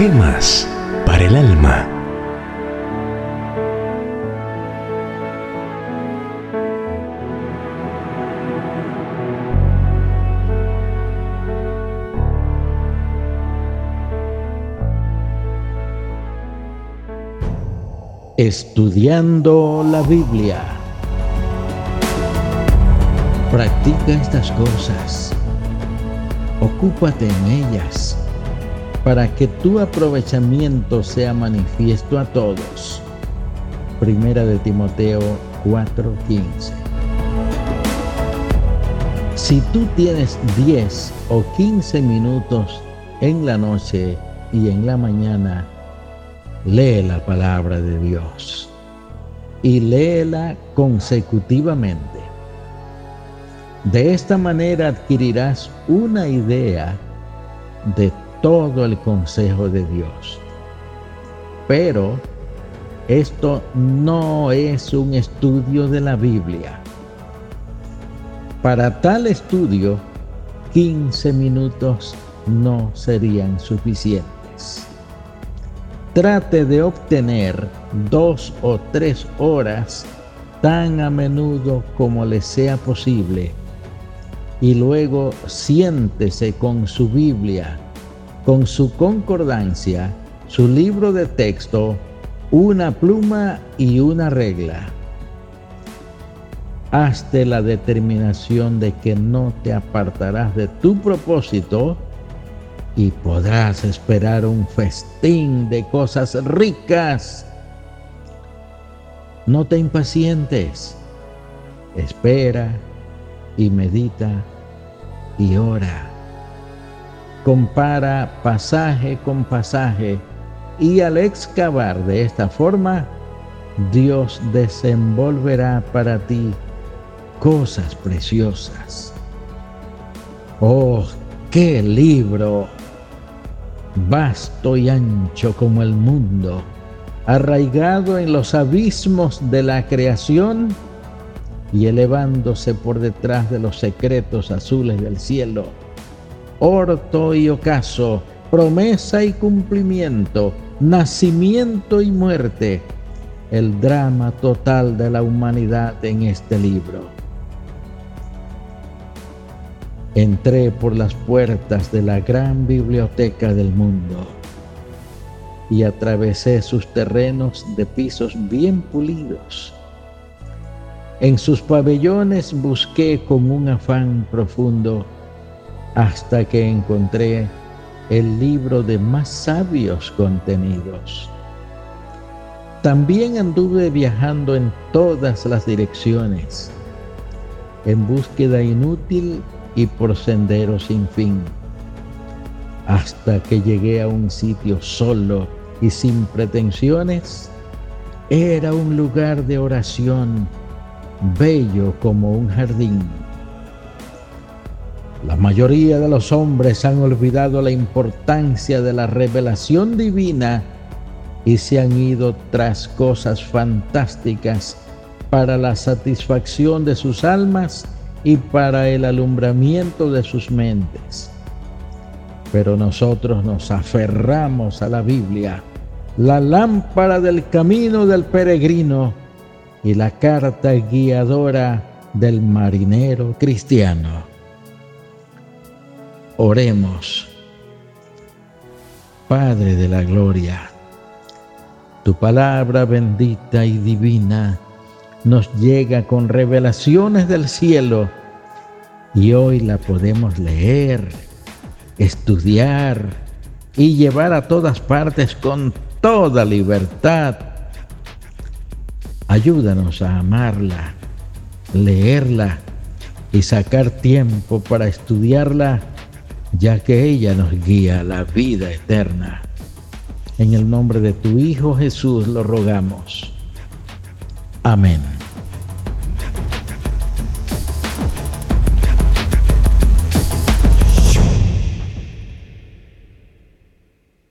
Gemas para el alma. Estudiando la Biblia. Practica estas cosas. Ocúpate en ellas para que tu aprovechamiento sea manifiesto a todos. Primera de Timoteo 4:15. Si tú tienes 10 o 15 minutos en la noche y en la mañana, lee la palabra de Dios y léela consecutivamente. De esta manera adquirirás una idea de todo el consejo de Dios. Pero esto no es un estudio de la Biblia. Para tal estudio, 15 minutos no serían suficientes. Trate de obtener dos o tres horas tan a menudo como le sea posible y luego siéntese con su Biblia con su concordancia, su libro de texto, una pluma y una regla. Hazte la determinación de que no te apartarás de tu propósito y podrás esperar un festín de cosas ricas. No te impacientes, espera y medita y ora compara pasaje con pasaje y al excavar de esta forma, Dios desenvolverá para ti cosas preciosas. Oh, qué libro, vasto y ancho como el mundo, arraigado en los abismos de la creación y elevándose por detrás de los secretos azules del cielo orto y ocaso, promesa y cumplimiento, nacimiento y muerte, el drama total de la humanidad en este libro. Entré por las puertas de la gran biblioteca del mundo y atravesé sus terrenos de pisos bien pulidos. En sus pabellones busqué con un afán profundo hasta que encontré el libro de más sabios contenidos. También anduve viajando en todas las direcciones, en búsqueda inútil y por senderos sin fin, hasta que llegué a un sitio solo y sin pretensiones. Era un lugar de oración, bello como un jardín la mayoría de los hombres han olvidado la importancia de la revelación divina y se han ido tras cosas fantásticas para la satisfacción de sus almas y para el alumbramiento de sus mentes. Pero nosotros nos aferramos a la Biblia, la lámpara del camino del peregrino y la carta guiadora del marinero cristiano. Oremos. Padre de la Gloria, tu palabra bendita y divina nos llega con revelaciones del cielo y hoy la podemos leer, estudiar y llevar a todas partes con toda libertad. Ayúdanos a amarla, leerla y sacar tiempo para estudiarla ya que ella nos guía a la vida eterna. En el nombre de tu Hijo Jesús lo rogamos. Amén.